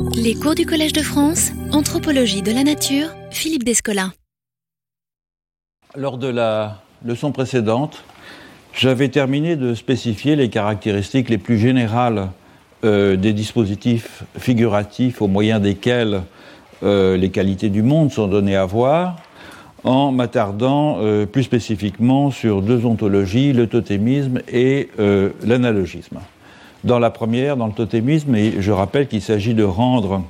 Les cours du Collège de France, Anthropologie de la Nature, Philippe Descola. Lors de la leçon précédente, j'avais terminé de spécifier les caractéristiques les plus générales euh, des dispositifs figuratifs au moyen desquels euh, les qualités du monde sont données à voir, en m'attardant euh, plus spécifiquement sur deux ontologies, le totémisme et l'analogisme. Dans la première, dans le totémisme, et je rappelle qu'il s'agit de rendre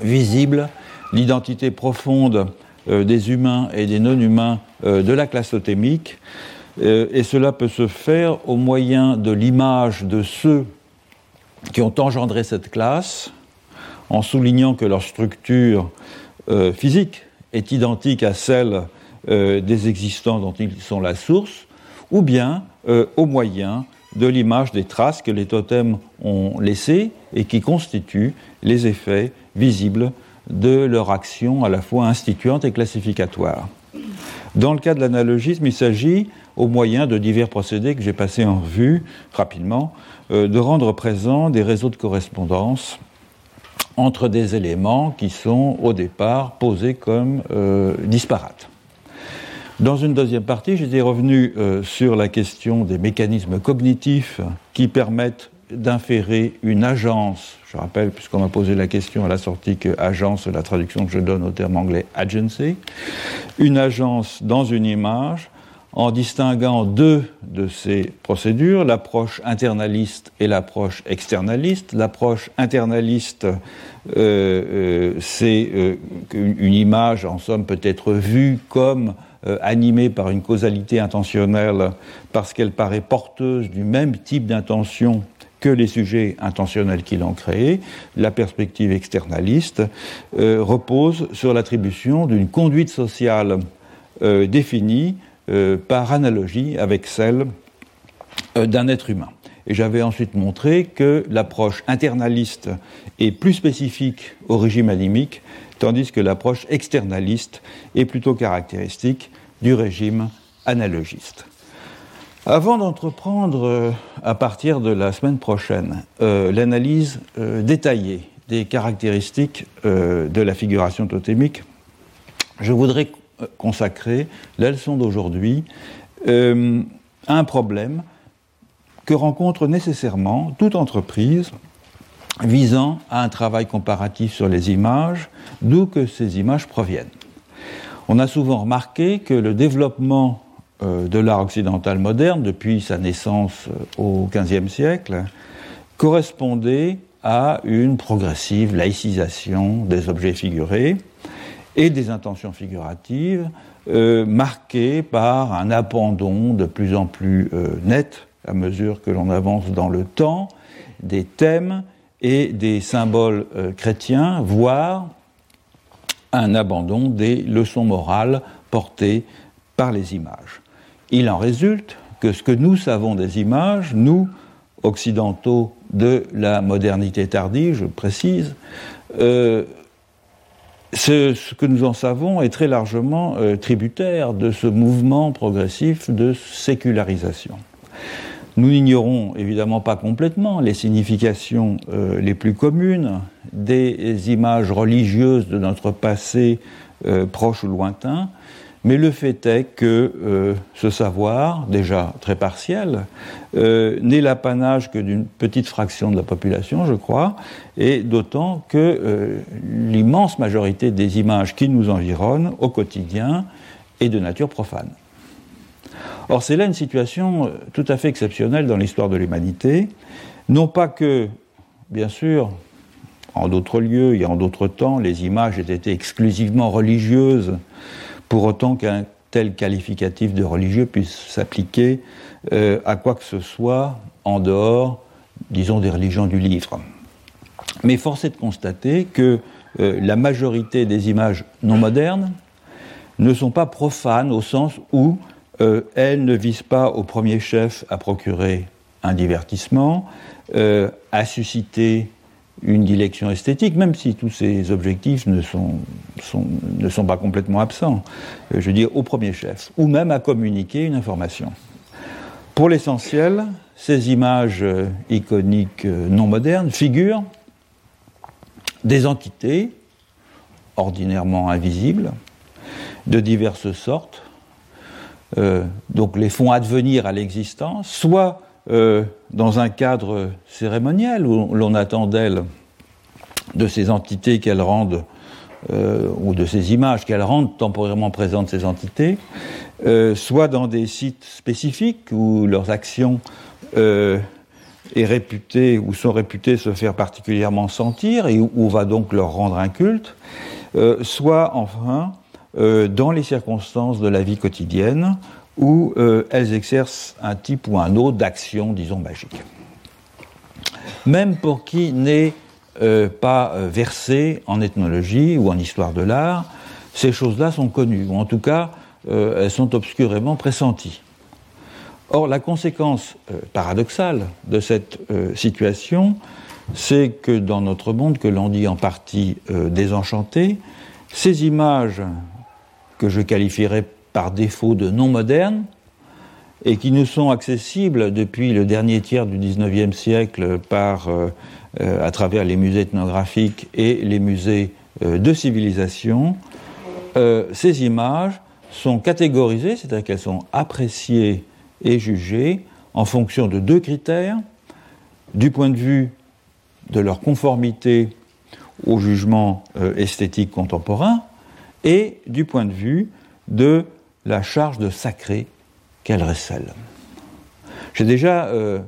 visible l'identité profonde des humains et des non-humains de la classe totémique, euh, et cela peut se faire au moyen de l'image de ceux qui ont engendré cette classe, en soulignant que leur structure euh, physique est identique à celle euh, des existants dont ils sont la source, ou bien au moyen de l'image des traces que les totems ont laissées et qui constituent les effets visibles de leur action à la fois instituante et classificatoire. Dans le cas de l'analogisme, il s'agit au moyen de divers procédés que j'ai passés en revue rapidement, euh, de rendre présents des réseaux de correspondance entre des éléments qui sont au départ posés comme euh, disparates. Dans une deuxième partie, j'étais revenu euh, sur la question des mécanismes cognitifs qui permettent d'inférer une agence. Je rappelle, puisqu'on m'a posé la question à la sortie que agence, la traduction que je donne au terme anglais agency, une agence dans une image en distinguant deux de ces procédures, l'approche internaliste et l'approche externaliste. L'approche internaliste, euh, euh, c'est qu'une image, en somme, peut être vue comme animée par une causalité intentionnelle parce qu'elle paraît porteuse du même type d'intention que les sujets intentionnels qui l'ont créée. La perspective externaliste repose sur l'attribution d'une conduite sociale définie euh, par analogie avec celle euh, d'un être humain. Et j'avais ensuite montré que l'approche internaliste est plus spécifique au régime animique, tandis que l'approche externaliste est plutôt caractéristique du régime analogiste. Avant d'entreprendre, euh, à partir de la semaine prochaine, l'analyse détaillée des caractéristiques de la figuration totémique, je voudrais consacrer la leçon d'aujourd'hui euh, à un problème que rencontre nécessairement toute entreprise visant à un travail comparatif sur les images, d'où que ces images proviennent. On a souvent remarqué que le développement euh, de l'art occidental moderne, depuis sa naissance euh, au XVe siècle, correspondait à une progressive laïcisation des objets figurés, et des intentions figuratives euh, marquées par un abandon de plus en plus euh, net à mesure que l'on avance dans le temps des thèmes et des symboles chrétiens, voire un abandon des leçons morales portées par les images. Il en résulte que ce que nous savons des images, nous, occidentaux de la modernité tardive, je précise, ce, que nous en savons est très largement euh, tributaire de ce mouvement progressif de sécularisation. Nous n'ignorons évidemment pas complètement les significations euh, les plus communes des images religieuses de notre passé euh, proche ou lointain, mais le fait est que euh, ce savoir, déjà très partiel, n'est l'apanage que d'une petite fraction de la population, je crois, et d'autant que l'immense majorité des images qui nous environnent au quotidien est de nature profane. Or, c'est là une situation tout à fait exceptionnelle dans l'histoire de l'humanité, non pas que, bien sûr, en d'autres lieux et en d'autres temps, les images aient été exclusivement religieuses, pour autant qu'un tel qualificatif de religieux puisse s'appliquer euh, à quoi que ce soit en dehors, disons, des religions du livre. Mais force est de constater que euh, la majorité des images non modernes ne sont pas profanes au sens où euh, elles ne visent pas au premier chef à procurer un divertissement, à susciter une dilection esthétique, même si tous ces objectifs ne sont, ne sont pas complètement absents, euh, je veux dire au premier chef, ou même à communiquer une information. Pour l'essentiel, ces images euh, iconiques euh, non modernes figurent des entités, ordinairement invisibles, de diverses sortes, euh, donc les font advenir à l'existence, soit euh, dans un cadre cérémoniel où l'on attend d'elles, de ces entités qu'elles rendent, euh, ou de ces images qu'elles rendent temporairement présentes ces entités, soit dans des sites spécifiques où leurs actions est réputée ou sont réputées se faire particulièrement sentir et où, on va donc leur rendre un culte, soit enfin euh, dans les circonstances de la vie quotidienne où euh, elles exercent un type ou un autre d'action, disons, magique. Même pour qui n'est euh, pas versé en ethnologie ou en histoire de l'art, ces choses-là sont connues, ou en tout cas, elles sont obscurément pressenties. Or, la conséquence paradoxale de cette situation, c'est que dans notre monde, que l'on dit en partie désenchanté, ces images que je qualifierais par défaut de non modernes, et qui nous sont accessibles depuis le dernier tiers du XIXe siècle euh, euh, à travers les musées ethnographiques et les musées euh, de civilisation, ces images sont catégorisées, c'est-à-dire qu'elles sont appréciées et jugées en fonction de deux critères, du point de vue de leur conformité au jugement esthétique contemporain, et du point de vue de la charge de sacré qu'elle recèle. J'ai déjà euh,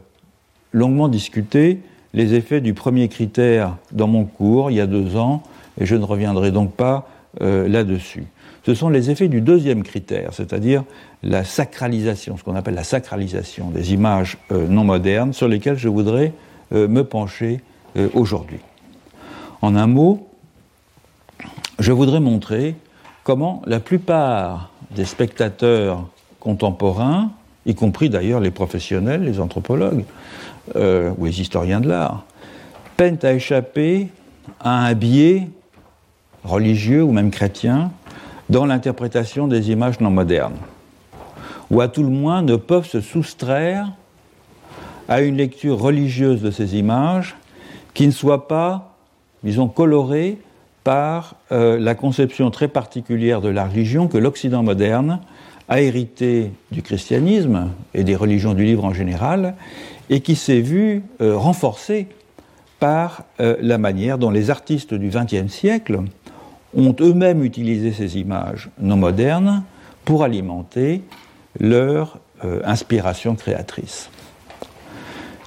longuement discuté les effets du premier critère dans mon cours il y a deux ans, et je ne reviendrai donc pas euh, là-dessus. Ce sont les effets du deuxième critère, c'est-à-dire la sacralisation, ce qu'on appelle la sacralisation des images euh, non modernes, sur lesquelles je voudrais me pencher aujourd'hui. En un mot, je voudrais montrer comment la plupart des spectateurs contemporains, y compris d'ailleurs les professionnels, les anthropologues euh, ou les historiens de l'art, peinent à échapper à un biais religieux ou même chrétien dans l'interprétation des images non modernes, ou à tout le moins ne peuvent se soustraire à une lecture religieuse de ces images qui ne soit pas, disons, colorée par euh, la conception très particulière de la religion que l'Occident moderne a hérité du christianisme et des religions du livre en général, et qui s'est vue euh, renforcée par euh, la manière dont les artistes du XXe siècle ont eux-mêmes utilisé ces images non modernes pour alimenter leur inspiration créatrice.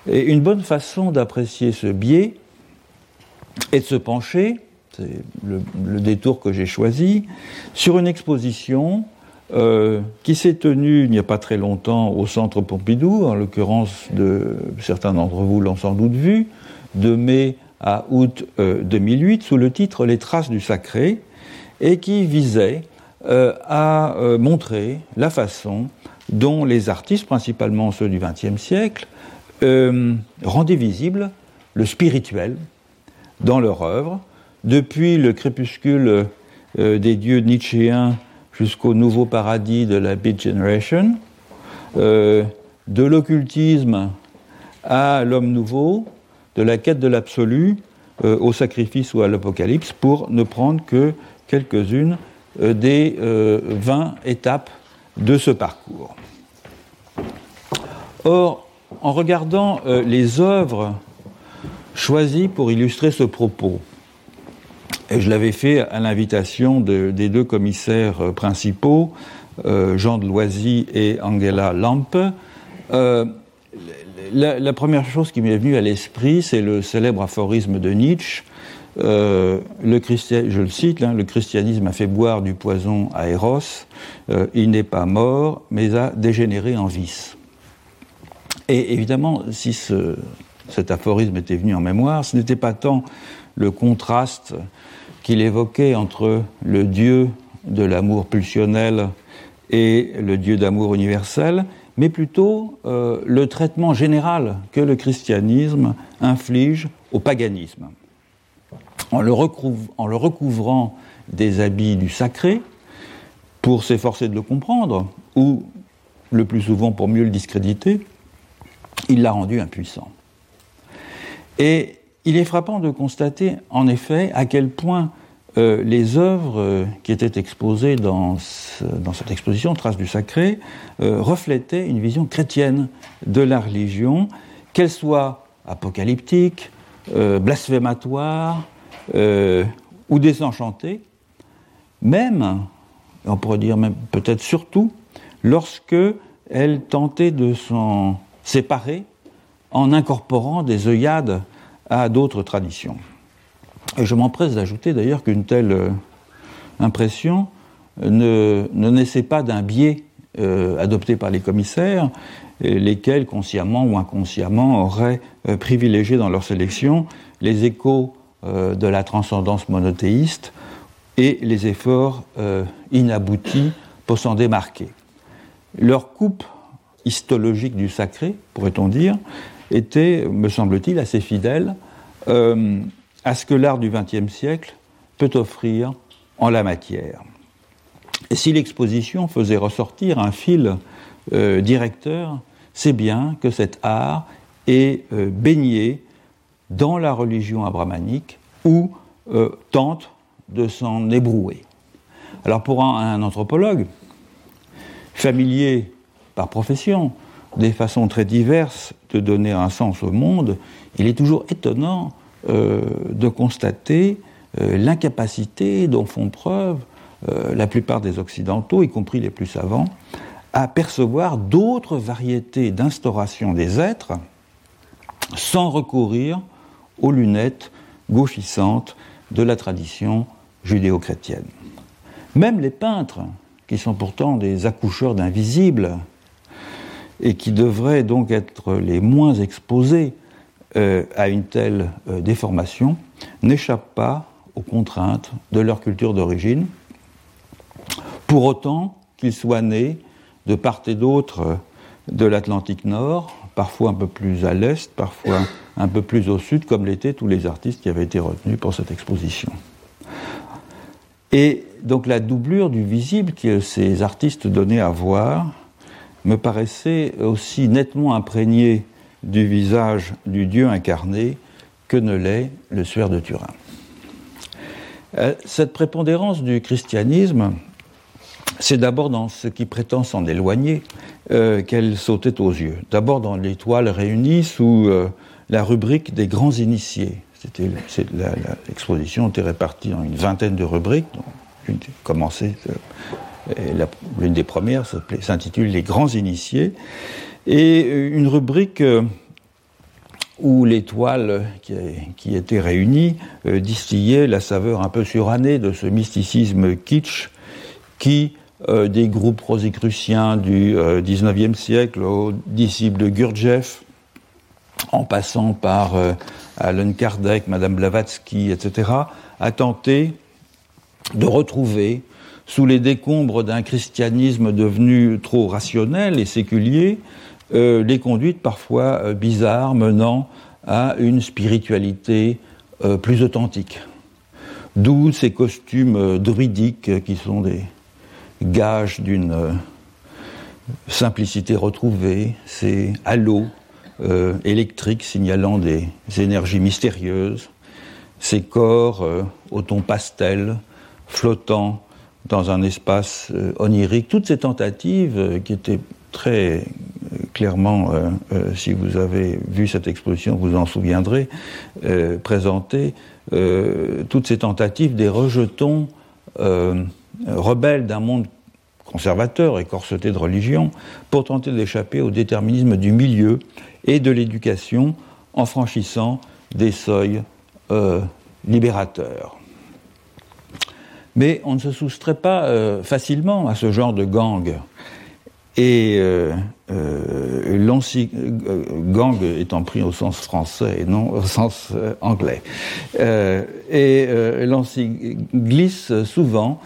Et une bonne façon d'apprécier ce biais est de se pencher c'est le, détour que j'ai choisi, sur une exposition euh, qui s'est tenue il n'y a pas très longtemps au Centre Pompidou, en l'occurrence de certains d'entre vous l'ont sans doute vu, de mai à août 2008, euh, sous le titre Les traces du sacré, et qui visait euh, à montrer la façon dont les artistes, principalement ceux du XXe siècle, rendaient visible le spirituel dans leur œuvre, depuis le crépuscule euh, des dieux nietzschéens jusqu'au nouveau paradis de la Beat Generation, euh, de l'occultisme à l'homme nouveau, de la quête de l'absolu euh, au sacrifice ou à l'apocalypse, pour ne prendre que quelques-unes des 20 étapes de ce parcours. Or, en regardant les œuvres choisies pour illustrer ce propos, et je l'avais fait à l'invitation des deux commissaires euh, principaux, euh, Jean de Loisy et Angela Lampe. Euh, la, première chose qui m'est venue à l'esprit, c'est le célèbre aphorisme de Nietzsche. le je le cite, hein, le christianisme a fait boire du poison à Eros, il n'est pas mort, mais a dégénéré en vice. Et évidemment, si cet aphorisme était venu en mémoire, ce n'était pas tant le contraste qu'il évoquait entre le Dieu de l'amour pulsionnel et le Dieu d'amour universel, mais plutôt euh, le traitement général que le christianisme inflige au paganisme. En le, en le recouvrant des habits du sacré, pour s'efforcer de le comprendre, ou le plus souvent pour mieux le discréditer, il l'a rendu impuissant. Et il est frappant de constater, en effet, à quel point euh, les œuvres euh, qui étaient exposées dans, cette exposition, Traces du Sacré, euh, reflétaient une vision chrétienne de la religion, qu'elle soit apocalyptique, blasphématoire ou désenchantée, même, on pourrait dire même peut-être surtout, lorsque elle tentait de s'en séparer en incorporant des œillades à d'autres traditions. Et je m'empresse d'ajouter d'ailleurs qu'une telle euh, impression ne, naissait pas d'un biais euh, adopté par les commissaires, lesquels, consciemment ou inconsciemment, auraient euh, privilégié dans leur sélection les échos de la transcendance monothéiste et les efforts inaboutis pour s'en démarquer. Leur coupe histologique du sacré, pourrait-on dire, était, me semble-t-il, assez fidèle à ce que l'art du XXe siècle peut offrir en la matière. Si l'exposition faisait ressortir un fil euh, directeur, c'est bien que cet art est euh, baigné dans la religion abrahmanique ou euh, tente de s'en ébrouer. Alors pour un, anthropologue, familier par profession, des façons très diverses de donner un sens au monde, il est toujours étonnant euh, de constater euh, l'incapacité dont font preuve euh, la plupart des Occidentaux, y compris les plus savants, à percevoir d'autres variétés d'instauration des êtres sans recourir aux lunettes gauchissantes de la tradition judéo-chrétienne. Même les peintres, qui sont pourtant des accoucheurs d'invisibles, et qui devraient donc être les moins exposés euh, à une telle euh, déformation n'échappent pas aux contraintes de leur culture d'origine, pour autant qu'ils soient nés de part et d'autre de l'Atlantique Nord, parfois un peu plus à l'est, parfois un peu plus au sud, comme l'étaient tous les artistes qui avaient été retenus pour cette exposition. Et donc la doublure du visible que ces artistes donnaient à voir me paraissait aussi nettement imprégnée du visage du Dieu incarné que ne l'est le suaire de Turin. Euh, cette prépondérance du christianisme, c'est d'abord dans ce qui prétend s'en éloigner euh, qu'elle sautait aux yeux. D'abord dans l'étoile réunie sous euh, la rubrique des grands initiés. L'exposition était répartie en une vingtaine de rubriques. L'une des premières s'intitule Les grands initiés et une rubrique euh, où l'étoile qui, qui, était réunie euh, distillait la saveur un peu surannée de ce mysticisme kitsch qui, euh, des groupes rosicruciens du XIXe siècle aux disciples de Gurdjieff, en passant par Alan Kardec, Madame Blavatsky, etc., a tenté de retrouver sous les décombres d'un christianisme devenu trop rationnel et séculier, euh, les conduites parfois euh, bizarres menant à une spiritualité euh, plus authentique. D'où ces costumes druidiques qui sont des gages d'une simplicité retrouvée, ces halos électriques signalant des énergies mystérieuses, ces corps au ton pastel flottant dans un espace onirique, toutes ces tentatives qui étaient très clairement, euh, euh, si vous avez vu cette exposition, vous en souviendrez, euh, présenter toutes ces tentatives des rejetons rebelles d'un monde conservateur et corseté de religion pour tenter d'échapper au déterminisme du milieu et de l'éducation en franchissant des seuils libérateurs. Mais on ne se soustrait pas facilement à ce genre de gang. Et euh, euh, gang étant pris au sens français et non au sens euh, anglais. Euh, et l'ansi glisse souvent,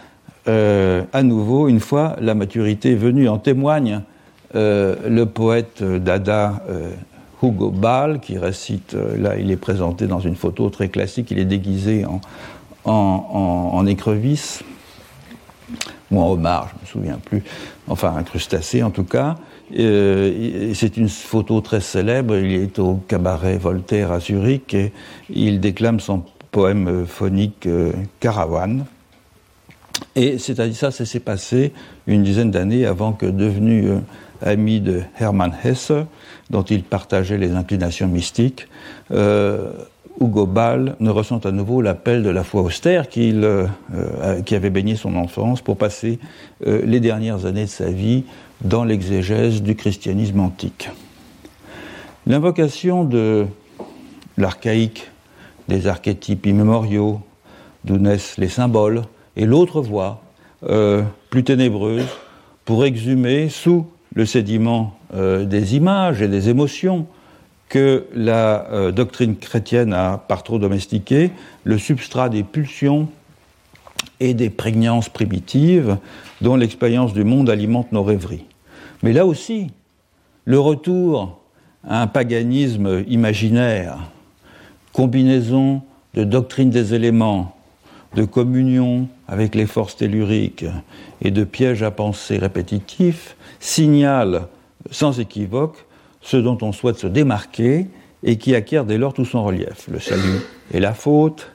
à nouveau, une fois la maturité venue. En témoigne le poète dada Hugo Ball, qui récite, là il est présenté dans une photo très classique, il est déguisé en, en, en, en écrevisse ou un homard, je ne me souviens plus, enfin un crustacé en tout cas. Euh, c'est une photo très célèbre, il est au cabaret Voltaire à Zurich et il déclame son poème phonique Caravane. Et c'est-à-dire ça, ça s'est passé une dizaine d'années avant que, devenu ami de Hermann Hesse, dont il partageait les inclinations mystiques, euh, Hugo Ball ne ressent à nouveau l'appel de la foi austère euh, euh, qui avait baigné son enfance pour passer les dernières années de sa vie dans l'exégèse du christianisme antique. L'invocation de l'archaïque, des archétypes immémoriaux, d'où naissent les symboles, et l'autre voie, plus ténébreuse, pour exhumer sous le sédiment euh, des images et des émotions que la euh, doctrine chrétienne a par trop domestiqué, le substrat des pulsions et des prégnances primitives dont l'expérience du monde alimente nos rêveries. Mais là aussi, le retour à un paganisme imaginaire, combinaison de doctrine des éléments, de communion avec les forces telluriques et de pièges à penser répétitifs, signale sans équivoque ce dont on souhaite se démarquer et qui acquiert dès lors tout son relief. Le salut et la faute,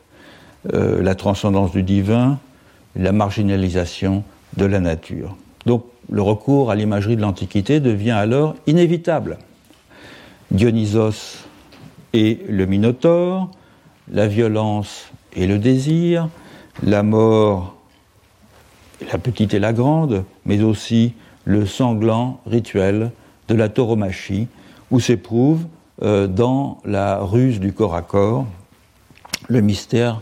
euh, la transcendance du divin, la marginalisation de la nature. Donc le recours à l'imagerie de l'Antiquité devient alors inévitable. Dionysos et le Minotaure, la violence et le désir, la mort, la petite et la grande, mais aussi le sanglant rituel de la tauromachie, où s'éprouve euh, dans la ruse du corps à corps le mystère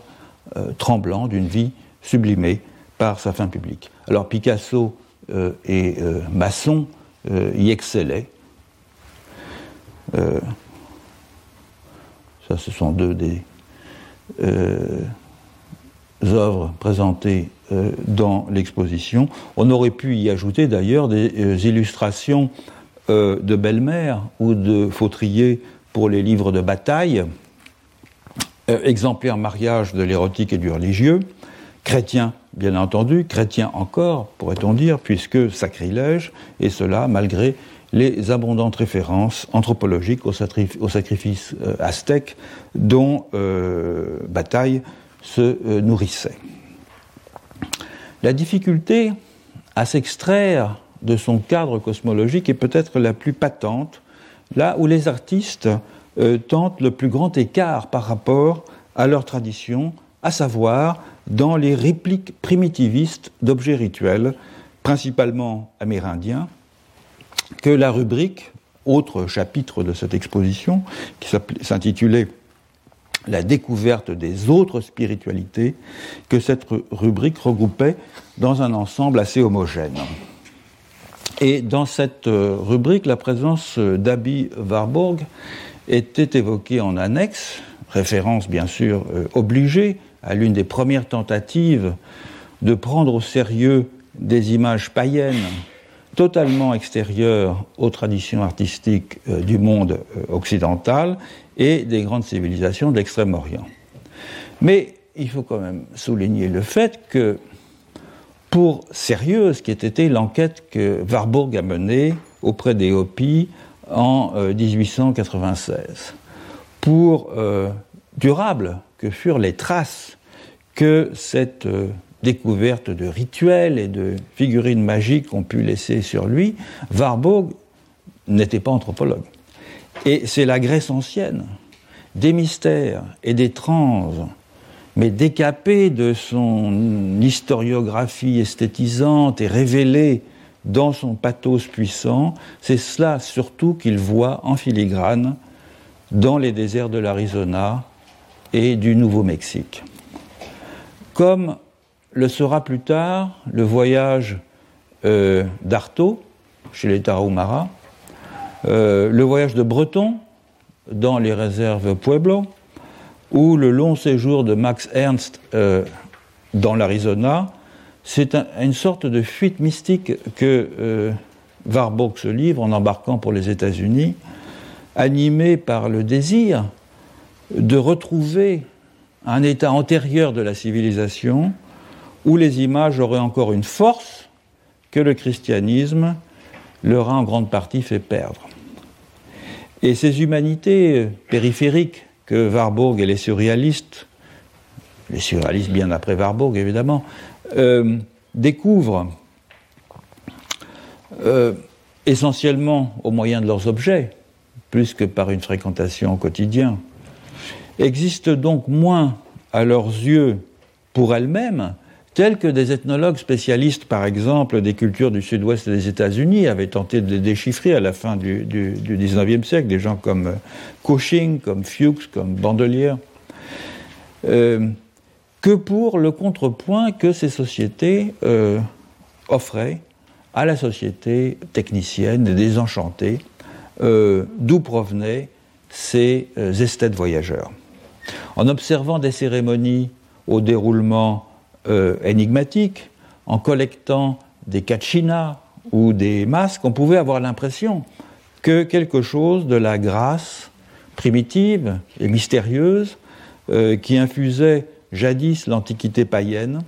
euh, tremblant d'une vie sublimée par sa fin publique. Alors Picasso euh, et Masson y excellaient. ça, ce sont deux des œuvres présentées dans l'exposition. On aurait pu y ajouter d'ailleurs des illustrations euh, de belle-mère ou de fautrier pour les livres de bataille, exemplaire mariage de l'érotique et du religieux, chrétien bien entendu, chrétien encore, pourrait-on dire, puisque sacrilège, et cela malgré les abondantes références anthropologiques au, sacrifice aztèque dont Bataille se nourrissait. La difficulté à s'extraire de son cadre cosmologique est peut-être la plus patente, là où les artistes euh, tentent le plus grand écart par rapport à leur tradition, à savoir dans les répliques primitivistes d'objets rituels, principalement amérindiens, que la rubrique, autre chapitre de cette exposition, qui s'intitulait la découverte des autres spiritualités que cette rubrique regroupait dans un ensemble assez homogène. Et dans cette euh, rubrique, la présence d'Abby Warburg était évoquée en annexe, référence bien sûr euh, obligée à l'une des premières tentatives de prendre au sérieux des images païennes totalement extérieures aux traditions artistiques euh, du monde occidental et des grandes civilisations de l'Extrême-Orient. Mais il faut quand même souligner le fait que, pour sérieuse qui été l'enquête que Warburg a menée auprès des Hopis en 1896, euh, pour euh, durable que furent les traces que cette euh, découverte de rituels et de figurines magiques ont pu laisser sur lui, Warburg n'était pas anthropologue. Et c'est la Grèce ancienne, des mystères et des trans, mais décapée de son historiographie esthétisante et révélée dans son pathos puissant, c'est cela surtout qu'il voit en filigrane dans les déserts de l'Arizona et du Nouveau-Mexique. Comme le sera plus tard le voyage euh, d'Artaud chez les Tarahumara, euh, le voyage de Breton dans les réserves Pueblo, ou le long séjour de Max Ernst euh, dans l'Arizona, c'est une sorte de fuite mystique que euh, Warburg se livre en embarquant pour les États-Unis, animé par le désir de retrouver un état antérieur de la civilisation où les images auraient encore une force que le christianisme leur a en grande partie fait perdre. Et ces humanités périphériques que Warburg et les surréalistes, les surréalistes bien après Warburg évidemment, euh, découvrent euh, essentiellement au moyen de leurs objets, plus que par une fréquentation au quotidien, existent donc moins à leurs yeux pour elles-mêmes tels que des ethnologues spécialistes, par exemple, des cultures du sud-ouest des États-Unis, avaient tenté de les déchiffrer à la fin du, XIXe siècle, des gens comme euh, Cushing, comme Fuchs, comme Bandelier, euh, que pour le contrepoint que ces sociétés euh, offraient à la société technicienne désenchantée, d'où provenaient ces esthètes voyageurs. En observant des cérémonies au déroulement euh, énigmatique, en collectant des kachinas ou des masques, on pouvait avoir l'impression que quelque chose de la grâce primitive et mystérieuse euh, qui infusait jadis l'antiquité païenne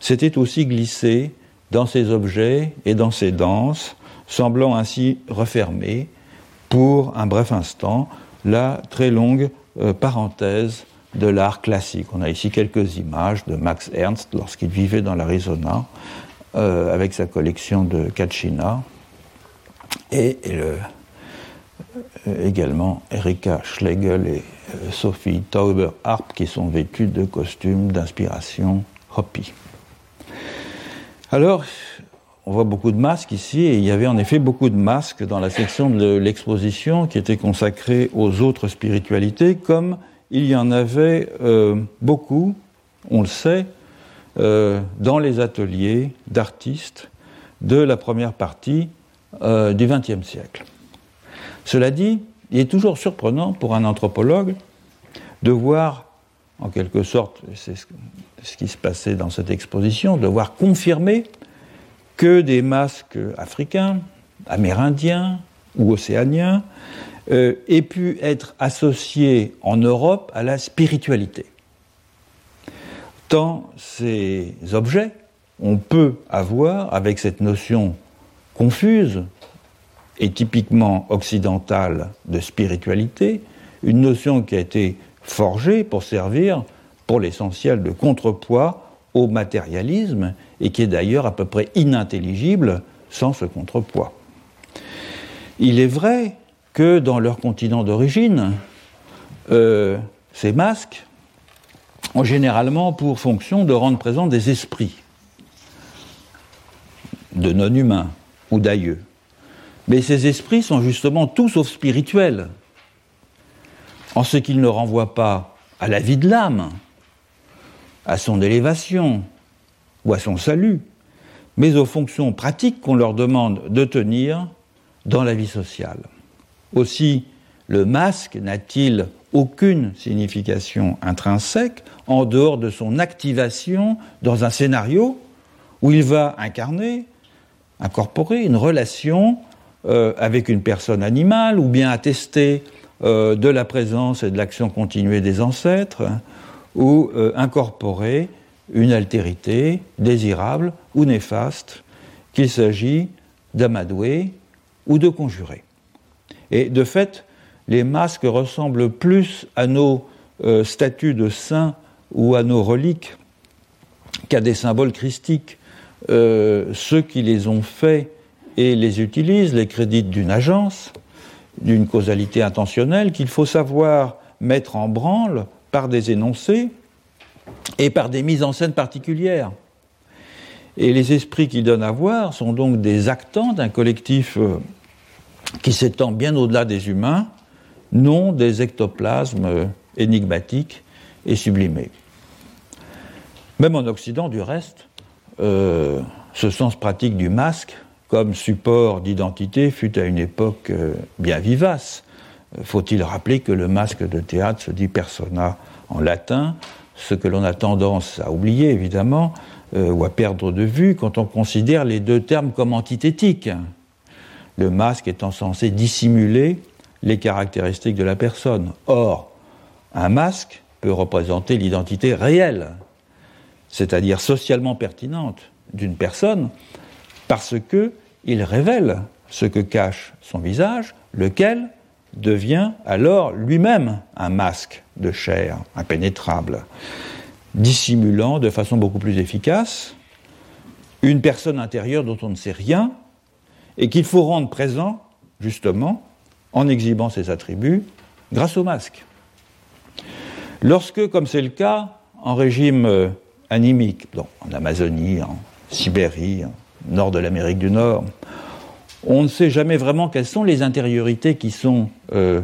s'était aussi glissé dans ces objets et dans ces danses, semblant ainsi refermer pour un bref instant la très longue euh, parenthèse de l'art classique. On a ici quelques images de Max Ernst lorsqu'il vivait dans l'Arizona euh, avec sa collection de Kachina et, euh, également Erika Schlegel et euh, Sophie Tauber-Harp qui sont vêtues de costumes d'inspiration Hopi. Alors, on voit beaucoup de masques ici, et il y avait en effet beaucoup de masques dans la section de l'exposition qui était consacrée aux autres spiritualités, comme il y en avait euh, beaucoup, on le sait, euh, dans les ateliers d'artistes de la première partie euh, du XXe siècle. Cela dit, il est toujours surprenant pour un anthropologue de voir, en quelque sorte, c'est ce qui se passait dans cette exposition, de voir confirmer que des masques africains, amérindiens ou océaniens euh, ait pu être associé en Europe à la spiritualité. Tant ces objets, on peut avoir, avec cette notion confuse et typiquement occidentale de spiritualité, une notion qui a été forgée pour servir, pour l'essentiel, de contrepoids au matérialisme et qui est d'ailleurs à peu près inintelligible sans ce contrepoids. Il est vrai que dans leur continent d'origine, euh, ces masques ont généralement pour fonction de rendre présents des esprits de non-humains ou d'aïeux. Mais ces esprits sont justement tout sauf spirituels, en ce qu'ils ne renvoient pas à la vie de l'âme, à son élévation ou à son salut, mais aux fonctions pratiques qu'on leur demande de tenir dans la vie sociale. Aussi, le masque n'a-t-il aucune signification intrinsèque en dehors de son activation dans un scénario où il va incarner, incorporer une relation euh, avec une personne animale ou bien attester euh, de la présence et de l'action continuée des ancêtres ou euh, incorporer une altérité désirable ou néfaste, qu'il s'agit d'amadouer ou de conjurer. Et de fait, les masques ressemblent plus à nos euh, statues de saints ou à nos reliques qu'à des symboles christiques. Euh, ceux qui les ont faits et les utilisent les créditent d'une agence, d'une causalité intentionnelle qu'il faut savoir mettre en branle par des énoncés et par des mises en scène particulières. Et les esprits qui donnent à voir sont donc des actants d'un collectif euh, qui s'étend bien au-delà des humains, non des ectoplasmes énigmatiques et sublimés. Même en Occident, du reste, euh, ce sens pratique du masque comme support d'identité fut à une époque euh, bien vivace. Euh, faut-il rappeler que le masque de théâtre se dit persona en latin, ce que l'on a tendance à oublier évidemment, ou à perdre de vue quand on considère les deux termes comme antithétiques? Le masque étant censé dissimuler les caractéristiques de la personne. Or, un masque peut représenter l'identité réelle, c'est-à-dire socialement pertinente d'une personne, parce qu'il révèle ce que cache son visage, lequel devient alors lui-même un masque de chair impénétrable, dissimulant de façon beaucoup plus efficace une personne intérieure dont on ne sait rien et qu'il faut rendre présent, justement, en exhibant ses attributs, grâce au masque. Lorsque, comme c'est le cas en régime euh, animique, en Amazonie, en Sibérie, en nord de l'Amérique du Nord, on ne sait jamais vraiment quelles sont les intériorités qui sont euh,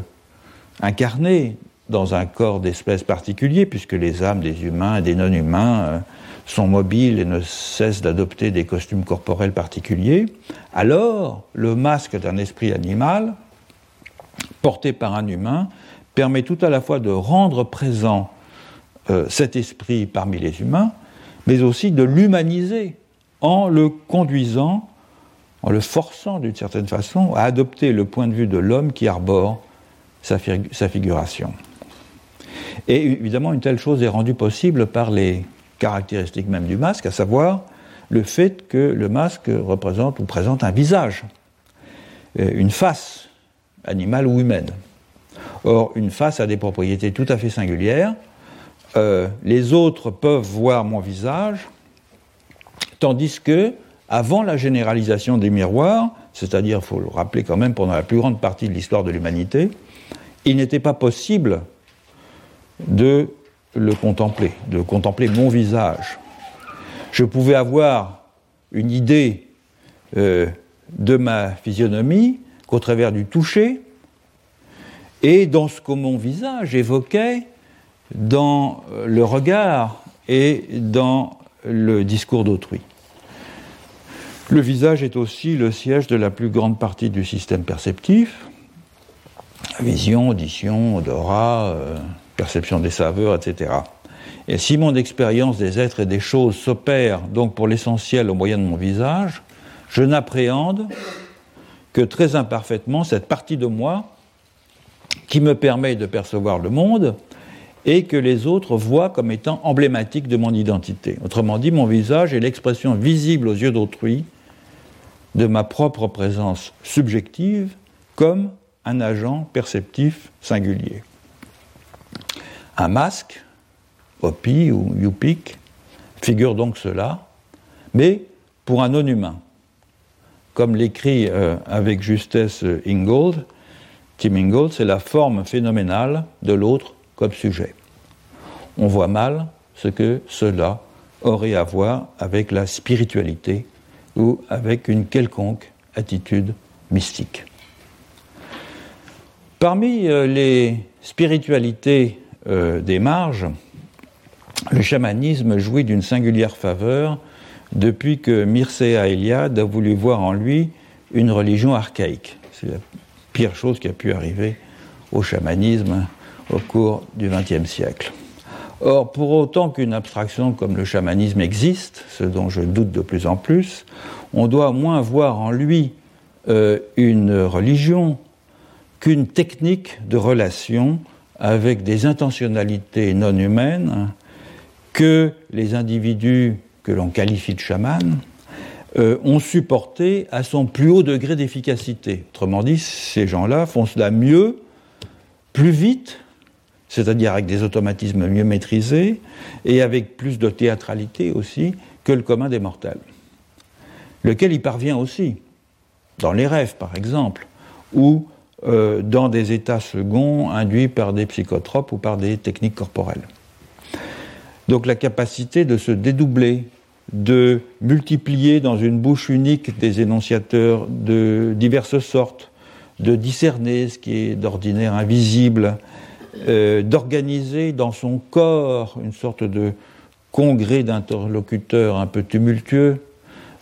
incarnées dans un corps d'espèce particulier, puisque les âmes des humains et des non-humains euh, sont mobiles et ne cessent d'adopter des costumes corporels particuliers, alors le masque d'un esprit animal, porté par un humain, permet tout à la fois de rendre présent euh, cet esprit parmi les humains, mais aussi de l'humaniser en le conduisant, en le forçant d'une certaine façon à adopter le point de vue de l'homme qui arbore sa, sa figuration. Et évidemment, une telle chose est rendue possible par les caractéristiques même du masque, à savoir le fait que le masque représente ou présente un visage, euh, une face animale ou humaine. Or, une face a des propriétés tout à fait singulières. Euh, les autres peuvent voir mon visage, tandis que, avant la généralisation des miroirs, c'est-à-dire, il faut le rappeler quand même, pendant la plus grande partie de l'histoire de l'humanité, il n'était pas possible de le contempler, de contempler mon visage. Je pouvais avoir une idée euh, de ma physionomie qu'au travers du toucher, et dans ce que mon visage évoquait dans euh, le regard et dans le discours d'autrui. Le visage est aussi le siège de la plus grande partie du système perceptif, vision, audition, odorat, euh, perception des saveurs, etc. Et si mon expérience des êtres et des choses s'opère donc pour l'essentiel au moyen de mon visage, je n'appréhende que très imparfaitement cette partie de moi qui me permet de percevoir le monde et que les autres voient comme étant emblématique de mon identité. Autrement dit, mon visage est l'expression visible aux yeux d'autrui de ma propre présence subjective comme un agent perceptif singulier. Un masque, Opi ou Yupik, figure donc cela, mais pour un non-humain. Comme l'écrit euh, avec justesse Ingold, Tim Ingold, c'est la forme phénoménale de l'autre comme sujet. On voit mal ce que cela aurait à voir avec la spiritualité ou avec une quelconque attitude mystique. Parmi euh, les spiritualités euh, des marges, le chamanisme jouit d'une singulière faveur depuis que Mircea Eliade a voulu voir en lui une religion archaïque. C'est la pire chose qui a pu arriver au chamanisme au cours du XXe siècle. Or, pour autant qu'une abstraction comme le chamanisme existe, ce dont je doute de plus en plus, on doit moins voir en lui euh, une religion qu'une technique de relation avec des intentionnalités non humaines que les individus que l'on qualifie de chamans euh, ont supporté à son plus haut degré d'efficacité. Autrement dit, ces gens-là font cela mieux, plus vite, c'est-à-dire avec des automatismes mieux maîtrisés et avec plus de théâtralité aussi que le commun des mortels, lequel y parvient aussi, dans les rêves par exemple, ou euh, dans des états seconds induits par des psychotropes ou par des techniques corporelles. Donc la capacité de se dédoubler, de multiplier dans une bouche unique des énonciateurs de diverses sortes, de discerner ce qui est d'ordinaire invisible, euh, d'organiser dans son corps une sorte de congrès d'interlocuteurs un peu tumultueux,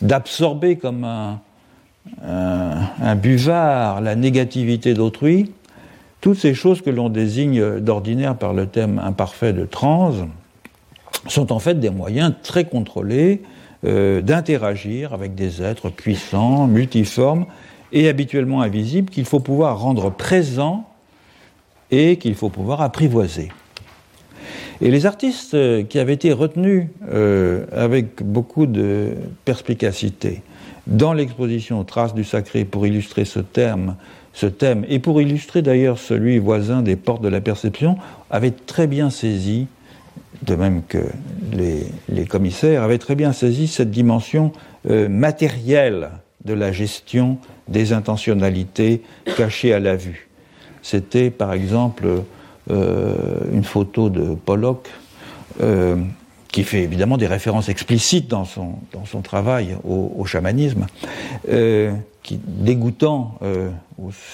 d'absorber comme un, un, buvard, la négativité d'autrui, toutes ces choses que l'on désigne d'ordinaire par le thème imparfait de trans sont en fait des moyens très contrôlés euh, d'interagir avec des êtres puissants, multiformes et habituellement invisibles qu'il faut pouvoir rendre présents et qu'il faut pouvoir apprivoiser. Et les artistes qui avaient été retenus euh, avec beaucoup de perspicacité dans l'exposition Traces du sacré pour illustrer ce terme, ce thème, et pour illustrer d'ailleurs celui voisin des portes de la perception, avaient très bien saisi, de même que les, commissaires, avaient très bien saisi cette dimension euh, matérielle de la gestion des intentionnalités cachées à la vue. C'était par exemple euh, une photo de Pollock, euh, qui fait évidemment des références explicites dans son, dans son travail au, chamanisme, euh, qui, dégoûtant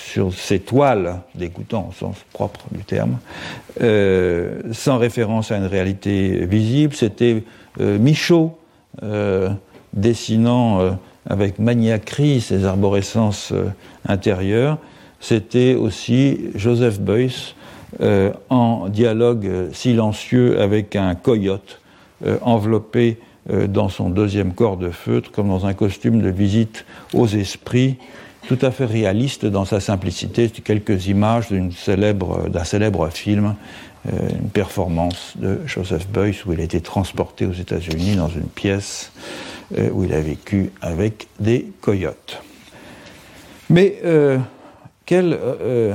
sur ses toiles, dégoûtant au sens propre du terme, sans référence à une réalité visible, c'était Michaud dessinant avec maniaquerie ses arborescences intérieures, c'était aussi Joseph Beuys euh, en dialogue silencieux avec un coyote euh, enveloppé euh, dans son deuxième corps de feutre, comme dans un costume de visite aux esprits, tout à fait réaliste dans sa simplicité. Quelques images d'un célèbre, célèbre film, une performance de Joseph Beuys, où il a été transporté aux États-Unis dans une pièce où il a vécu avec des coyotes. Mais quel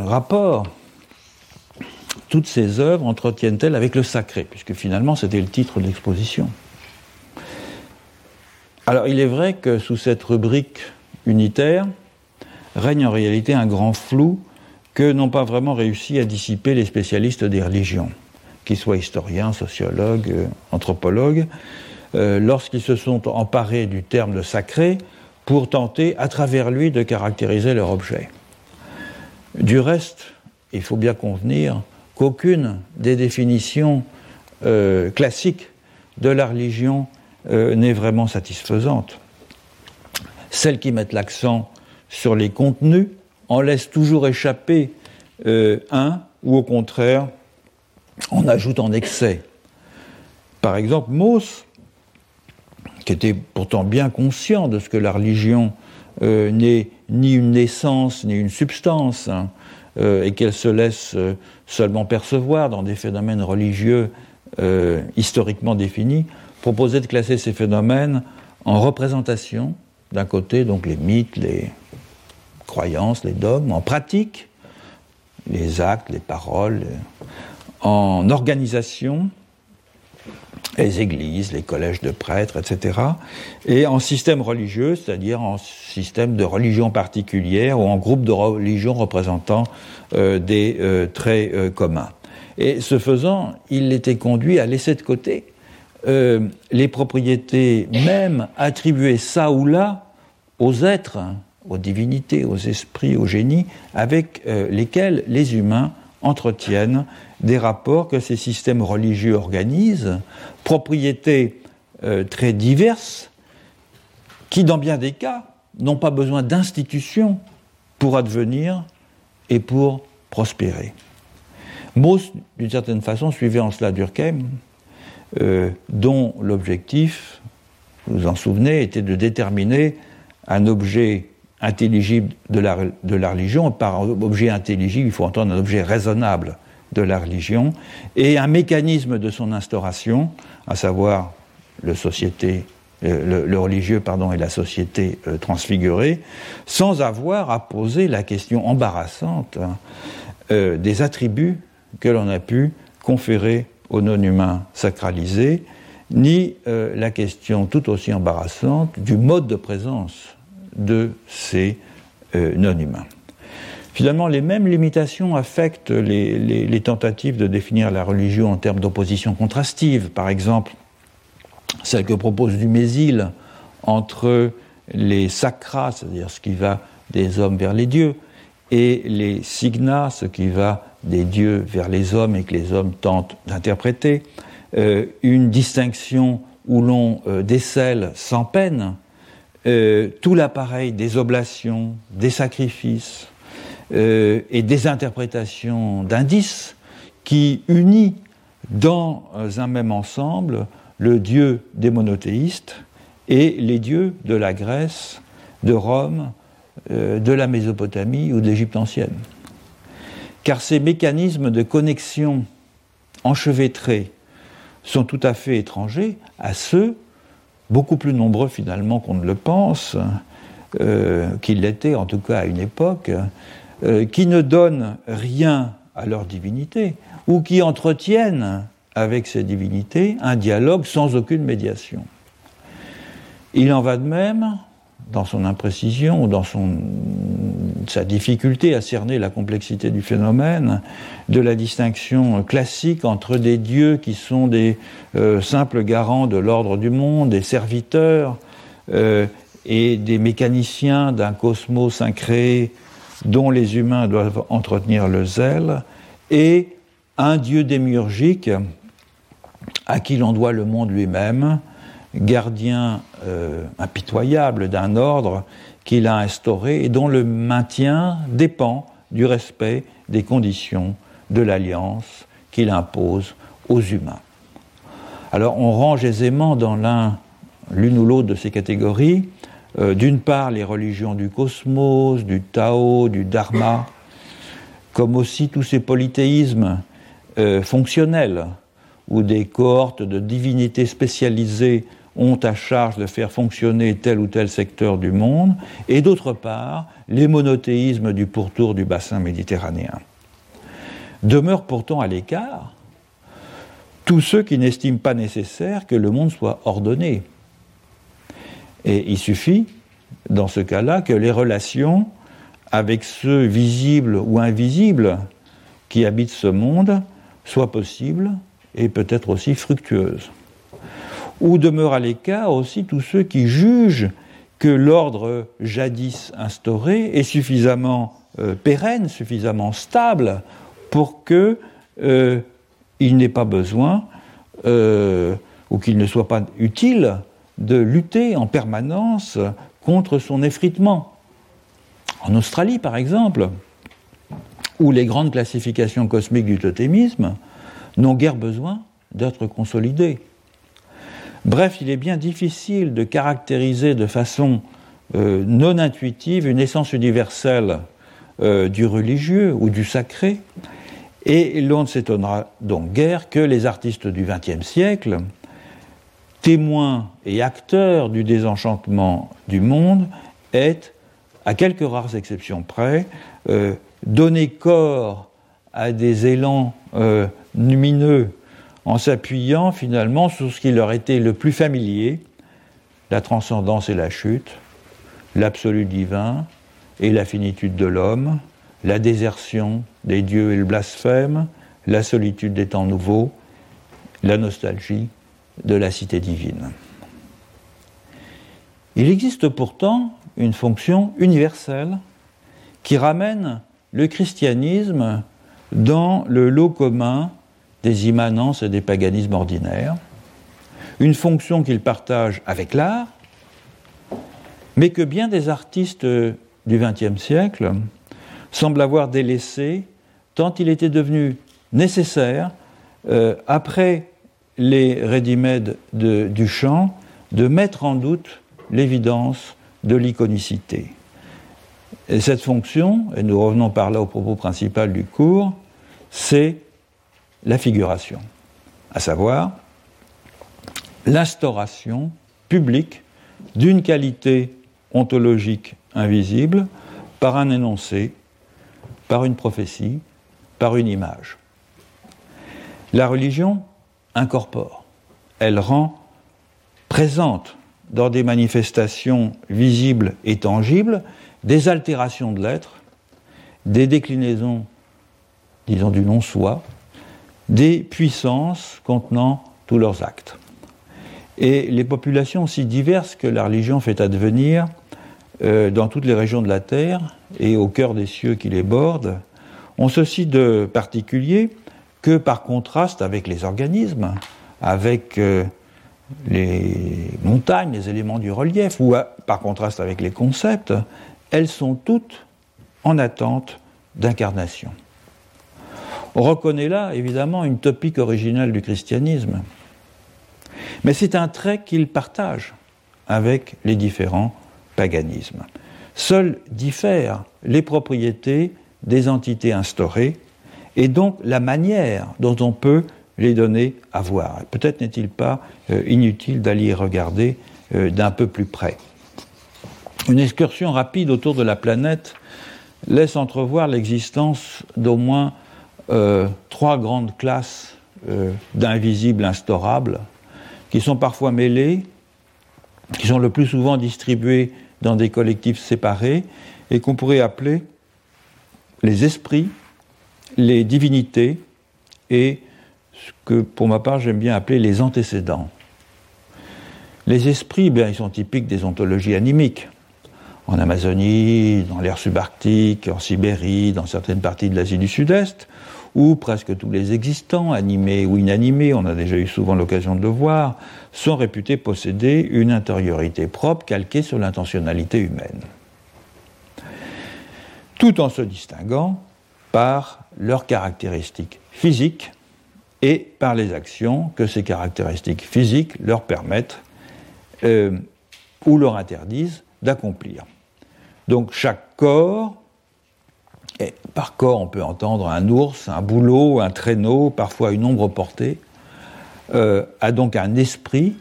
rapport toutes ces œuvres entretiennent-elles avec le sacré Puisque finalement, c'était le titre de l'exposition. Alors, il est vrai que sous cette rubrique unitaire règne en réalité un grand flou que n'ont pas vraiment réussi à dissiper les spécialistes des religions, qu'ils soient historiens, sociologues, euh, anthropologues, euh, lorsqu'ils se sont emparés du terme de sacré pour tenter, à travers lui, de caractériser leur objet. Du reste, il faut bien convenir qu'aucune des définitions euh, classiques de la religion euh, n'est vraiment satisfaisante. Celles qui mettent l'accent sur les contenus en laissent toujours échapper euh, un, ou au contraire, en ajoutent en excès. Par exemple, Mauss, qui était pourtant bien conscient de ce que la religion n'est ni une naissance ni une substance, hein, et qu'elle se laisse euh, seulement percevoir dans des phénomènes religieux euh, historiquement définis, proposait de classer ces phénomènes en représentation, d'un côté donc les mythes, les croyances, les dogmes, en pratique, les actes, les paroles, en organisation, les églises, les collèges de prêtres, etc. Et en système religieux, c'est-à-dire en système de religion particulière ou en groupe de religion représentant euh, des euh, traits euh, communs. Et ce faisant, il était conduit à laisser de côté les propriétés même attribuées ça ou là aux êtres, aux divinités, aux esprits, aux génies, avec lesquels les humains entretiennent des rapports que ces systèmes religieux organisent, propriétés euh, très diverses, qui dans bien des cas n'ont pas besoin d'institutions pour advenir et pour prospérer. Mauss, d'une certaine façon, suivait en cela Durkheim, euh, dont l'objectif, vous vous en souvenez, était de déterminer un objet intelligible de la, de la religion. Par objet intelligible, il faut entendre un objet raisonnable de la religion et un mécanisme de son instauration, à savoir le, euh, religieux et la société euh, transfigurée, sans avoir à poser la question embarrassante hein, euh, des attributs que l'on a pu conférer aux non-humains sacralisés, ni la question tout aussi embarrassante du mode de présence de ces non-humains. Finalement, les mêmes limitations affectent les, tentatives de définir la religion en termes d'opposition contrastive. Par exemple, celle que propose Dumézil entre les sacras, c'est-à-dire ce qui va des hommes vers les dieux, et les signa, ce qui va des dieux vers les hommes et que les hommes tentent d'interpréter, euh, une distinction où l'on euh, décèle sans peine euh, tout l'appareil des oblations, des sacrifices, euh, et des interprétations d'indices qui unit dans un même ensemble le dieu des monothéistes et les dieux de la Grèce, de Rome, euh, de la Mésopotamie ou de l'Égypte ancienne. Car ces mécanismes de connexion enchevêtrés sont tout à fait étrangers à ceux, beaucoup plus nombreux finalement qu'on ne le pense, euh, qu'ils l'étaient en tout cas à une époque, euh, qui ne donnent rien à leur divinité, ou qui entretiennent avec ces divinités un dialogue sans aucune médiation. Il en va de même dans son imprécision ou dans son, sa difficulté à cerner la complexité du phénomène, de la distinction classique entre des dieux qui sont des euh, simples garants de l'ordre du monde, des serviteurs, euh, et des mécaniciens d'un cosmos incréé dont les humains doivent entretenir le zèle, et un dieu démiurgique à qui l'on doit le monde lui-même, gardien euh, impitoyable d'un ordre qu'il a instauré et dont le maintien dépend du respect des conditions de l'alliance qu'il impose aux humains. Alors on range aisément dans l'un, l'une ou l'autre de ces catégories, euh, d'une part les religions du cosmos, du Tao, du Dharma, comme aussi tous ces polythéismes euh, fonctionnels, où des cohortes de divinités spécialisées ont à charge de faire fonctionner tel ou tel secteur du monde, et d'autre part, les monothéismes du pourtour du bassin méditerranéen. Demeurent pourtant à l'écart tous ceux qui n'estiment pas nécessaire que le monde soit ordonné. Et il suffit, dans ce cas-là, que les relations avec ceux visibles ou invisibles qui habitent ce monde soient possibles et peut-être aussi fructueuses. Ou demeurent à l'écart aussi tous ceux qui jugent que l'ordre jadis instauré est suffisamment euh, pérenne, suffisamment stable pour que euh, il n'ait pas besoin euh, ou qu'il ne soit pas utile de lutter en permanence contre son effritement. En Australie, par exemple, où les grandes classifications cosmiques du totémisme n'ont guère besoin d'être consolidées. Bref, il est bien difficile de caractériser de façon euh, non intuitive une essence universelle euh, du religieux ou du sacré, et l'on ne s'étonnera donc guère que les artistes du XXe siècle, témoins et acteurs du désenchantement du monde, aient, à quelques rares exceptions près, euh, donné corps à des élans lumineux en s'appuyant finalement sur ce qui leur était le plus familier, la transcendance et la chute, l'absolu divin et la finitude de l'homme, la désertion des dieux et le blasphème, la solitude des temps nouveaux, la nostalgie de la cité divine. Il existe pourtant une fonction universelle qui ramène le christianisme dans le lot commun des immanences et des paganismes ordinaires, une fonction qu'il partage avec l'art, mais que bien des artistes du XXe siècle semblent avoir délaissé tant il était devenu nécessaire, euh, après les ready-made du chant, de mettre en doute l'évidence de l'iconicité. Et cette fonction, et nous revenons par là au propos principal du cours, c'est la figuration, à savoir l'instauration publique d'une qualité ontologique invisible par un énoncé, par une prophétie, par une image. La religion incorpore, elle rend présente dans des manifestations visibles et tangibles des altérations de l'être, des déclinaisons, disons, du non-soi, des puissances contenant tous leurs actes. Et les populations si diverses que la religion fait advenir euh, dans toutes les régions de la Terre et au cœur des cieux qui les bordent, ont ceci de particulier que par contraste avec les organismes, avec euh, les montagnes, les éléments du relief, ou par contraste avec les concepts, elles sont toutes en attente d'incarnation. On reconnaît là, évidemment, une topique originale du christianisme. Mais c'est un trait qu'il partage avec les différents paganismes. Seules diffèrent les propriétés des entités instaurées et donc la manière dont on peut les donner à voir. Peut-être n'est-il pas euh, inutile d'aller regarder euh, d'un peu plus près. Une excursion rapide autour de la planète laisse entrevoir l'existence d'au moins euh, trois grandes classes d'invisibles instaurables, qui sont parfois mêlés, qui sont le plus souvent distribués dans des collectifs séparés, et qu'on pourrait appeler les esprits, les divinités et ce que pour ma part j'aime bien appeler les antécédents. Les esprits, bien, ils sont typiques des ontologies animiques. En Amazonie, dans l'air subarctique, en Sibérie, dans certaines parties de l'Asie du Sud-Est, où presque tous les existants, animés ou inanimés, on a déjà eu souvent l'occasion de le voir, sont réputés posséder une intériorité propre calquée sur l'intentionnalité humaine. Tout en se distinguant par leurs caractéristiques physiques et par les actions que ces caractéristiques physiques leur permettent euh, ou leur interdisent d'accomplir. Donc chaque corps, et par corps on peut entendre un ours, un bouleau, un traîneau, parfois une ombre portée, euh, a donc un esprit,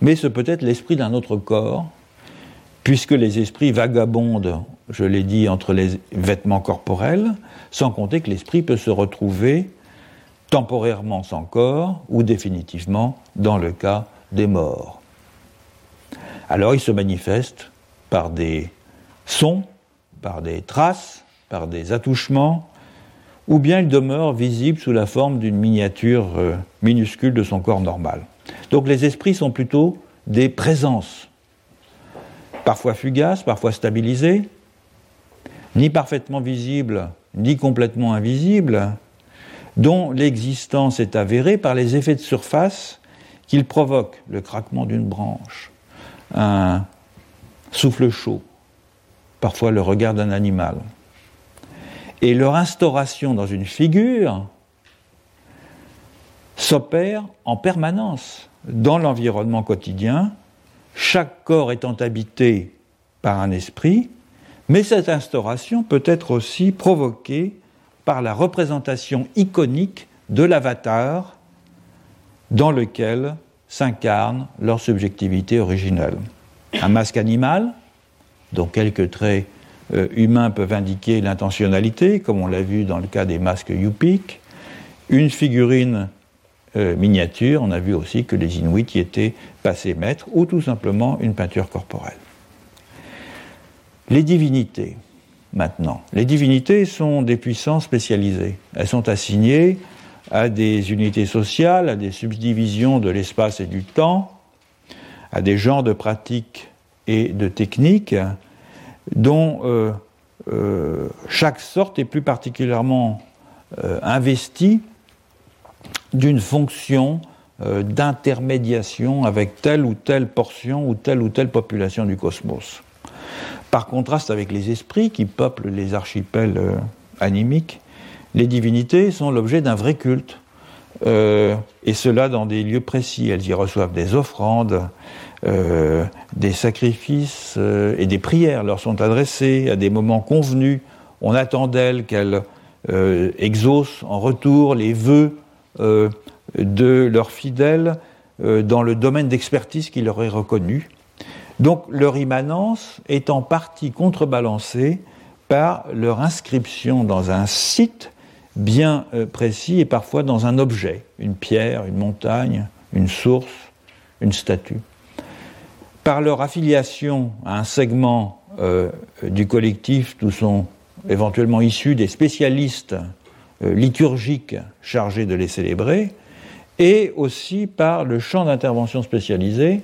mais ce peut être l'esprit d'un autre corps, puisque les esprits vagabondent, je l'ai dit, entre les vêtements corporels, sans compter que l'esprit peut se retrouver temporairement sans corps ou définitivement dans le cas des morts. Alors il se manifeste par des sons, par des traces, par des attouchements, ou bien il demeure visible sous la forme d'une miniature euh, minuscule de son corps normal. Donc les esprits sont plutôt des présences, parfois fugaces, parfois stabilisées, ni parfaitement visibles, ni complètement invisibles, dont l'existence est avérée par les effets de surface qu'ils provoquent, le craquement d'une branche, un souffle chaud, parfois le regard d'un animal. Et leur instauration dans une figure s'opère en permanence dans l'environnement quotidien, chaque corps étant habité par un esprit, mais cette instauration peut être aussi provoquée par la représentation iconique de l'avatar dans lequel s'incarne leur subjectivité originelle. Un masque animal, dont quelques traits euh, humains peuvent indiquer l'intentionnalité, comme on l'a vu dans le cas des masques Yupik, une figurine euh, miniature, on a vu aussi que les Inuits y étaient passés maîtres, ou tout simplement une peinture corporelle. Les divinités maintenant. Les divinités sont des puissances spécialisées. Elles sont assignées à des unités sociales, à des subdivisions de l'espace et du temps, à des genres de pratiques et de techniques dont euh, euh, chaque sorte est plus particulièrement euh, investie d'une fonction d'intermédiation avec telle ou telle portion ou telle ou telle population du cosmos. Par contraste avec les esprits qui peuplent les archipels euh, animiques, les divinités sont l'objet d'un vrai culte, euh, et cela dans des lieux précis. Elles y reçoivent des offrandes, euh, des sacrifices et des prières leur sont adressées à des moments convenus. On attend d'elles qu'elles exaucent en retour les vœux de leurs fidèles dans le domaine d'expertise qui leur est reconnu. Donc leur immanence est en partie contrebalancée par leur inscription dans un site bien euh, précis et parfois dans un objet, une pierre, une montagne, une source, une statue. Par leur affiliation à un segment euh, du collectif d'où sont éventuellement issus des spécialistes euh, liturgiques chargés de les célébrer, et aussi par le champ d'intervention spécialisé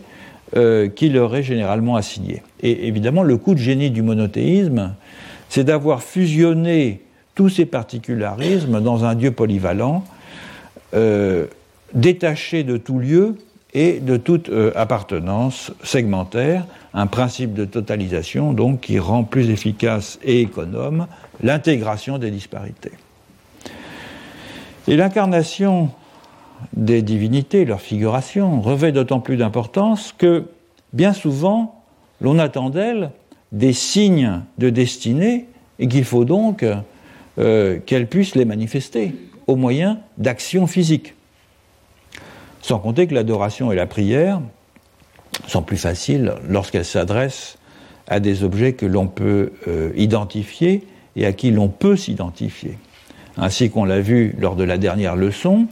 euh, qui leur est généralement assigné. Et évidemment, le coup de génie du monothéisme, c'est d'avoir fusionné tous ces particularismes dans un Dieu polyvalent, euh, détaché de tout lieu et de toute euh, appartenance segmentaire, un principe de totalisation donc qui rend plus efficace et économe l'intégration des disparités. Et l'incarnation des divinités, leur figuration, revêt d'autant plus d'importance que, bien souvent, l'on attend d'elles des signes de destinée et qu'il faut donc euh, qu'elles puissent les manifester au moyen d'actions physiques. Sans compter que l'adoration et la prière sont plus faciles lorsqu'elles s'adressent à des objets que l'on peut euh, identifier et à qui l'on peut s'identifier. Ainsi qu'on l'a vu lors de la dernière leçon,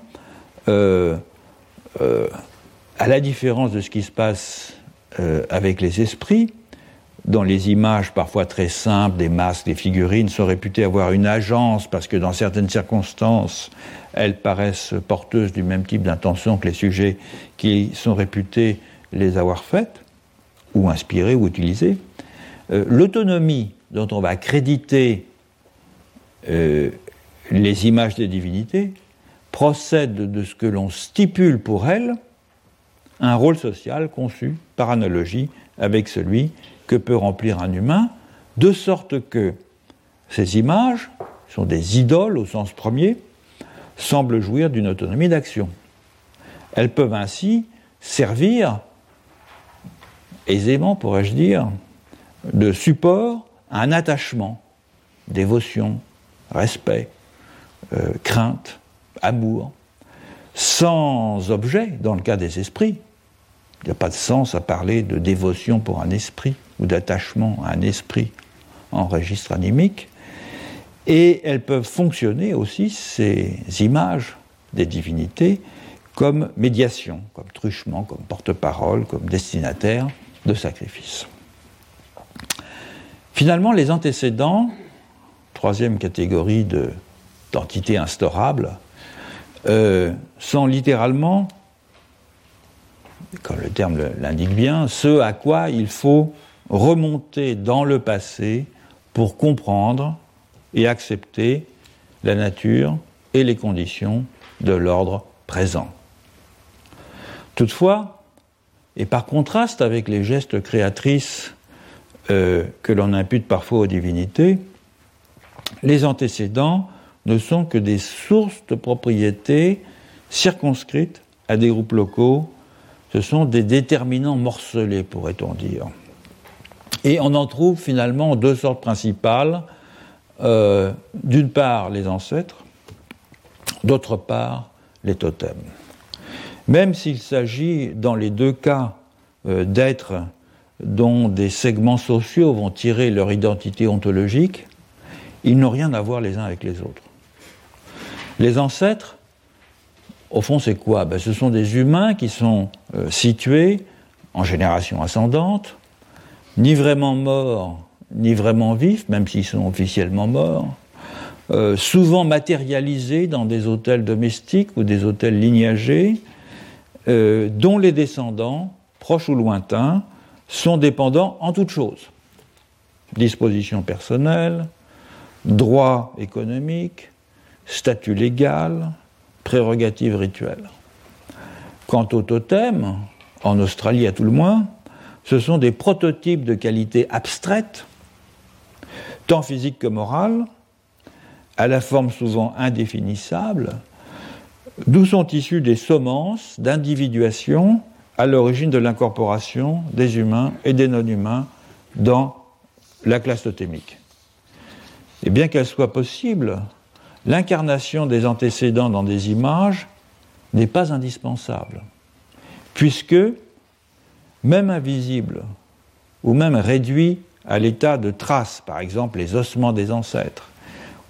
euh, euh, à la différence de ce qui se passe avec les esprits, dont les images parfois très simples, des masques, des figurines, sont réputées avoir une agence parce que dans certaines circonstances, elles paraissent porteuses du même type d'intention que les sujets qui sont réputés les avoir faites, ou inspirées ou utilisées. Euh, l'autonomie dont on va créditer euh, les images des divinités procède de ce que l'on stipule pour elles un rôle social conçu par analogie avec celui que peut remplir un humain, de sorte que ces images sont des idoles au sens premier, semblent jouir d'une autonomie d'action. Elles peuvent ainsi servir aisément, pourrais-je dire, de support à un attachement, dévotion, respect, euh, crainte, amour, sans objet dans le cas des esprits. Il n'y a pas de sens à parler de dévotion pour un esprit ou d'attachement à un esprit en registre animique. Et elles peuvent fonctionner aussi, ces images des divinités, comme médiation, comme truchement, comme porte-parole, comme destinataire de sacrifice. Finalement, les antécédents, troisième catégorie d'entités instaurables, euh, sont littéralement, comme le terme l'indique bien, ce à quoi il faut remonter dans le passé pour comprendre et accepter la nature et les conditions de l'ordre présent. Toutefois, et par contraste avec les gestes créatrices euh, que l'on impute parfois aux divinités, les antécédents ne sont que des sources de propriétés circonscrites à des groupes locaux. Ce sont des déterminants morcelés, pourrait-on dire. Et on en trouve finalement deux sortes principales. Euh, d'une part, les ancêtres, d'autre part, les totems. Même s'il s'agit dans les deux cas euh, d'êtres dont des segments sociaux vont tirer leur identité ontologique, ils n'ont rien à voir les uns avec les autres. Les ancêtres, au fond, c'est quoi? Ben, Ce sont des humains qui sont euh, situés en génération ascendante, ni vraiment morts, ni vraiment vifs, même s'ils sont officiellement morts, euh, souvent matérialisés dans des hôtels domestiques ou des hôtels lignagés, euh, dont les descendants, proches ou lointains, sont dépendants en toutes choses. Disposition personnelle, droit économique, statut légal, prérogatives rituelles. Quant au totem, en Australie à tout le moins, ce sont des prototypes de qualité abstraite, tant physique que morale, à la forme souvent indéfinissable, d'où sont issues des semences d'individuation à l'origine de l'incorporation des humains et des non-humains dans la classe totémique. Et bien qu'elle soit possible, l'incarnation des antécédents dans des images n'est pas indispensable, puisque même invisible ou même réduit à l'état de traces, par exemple les ossements des ancêtres,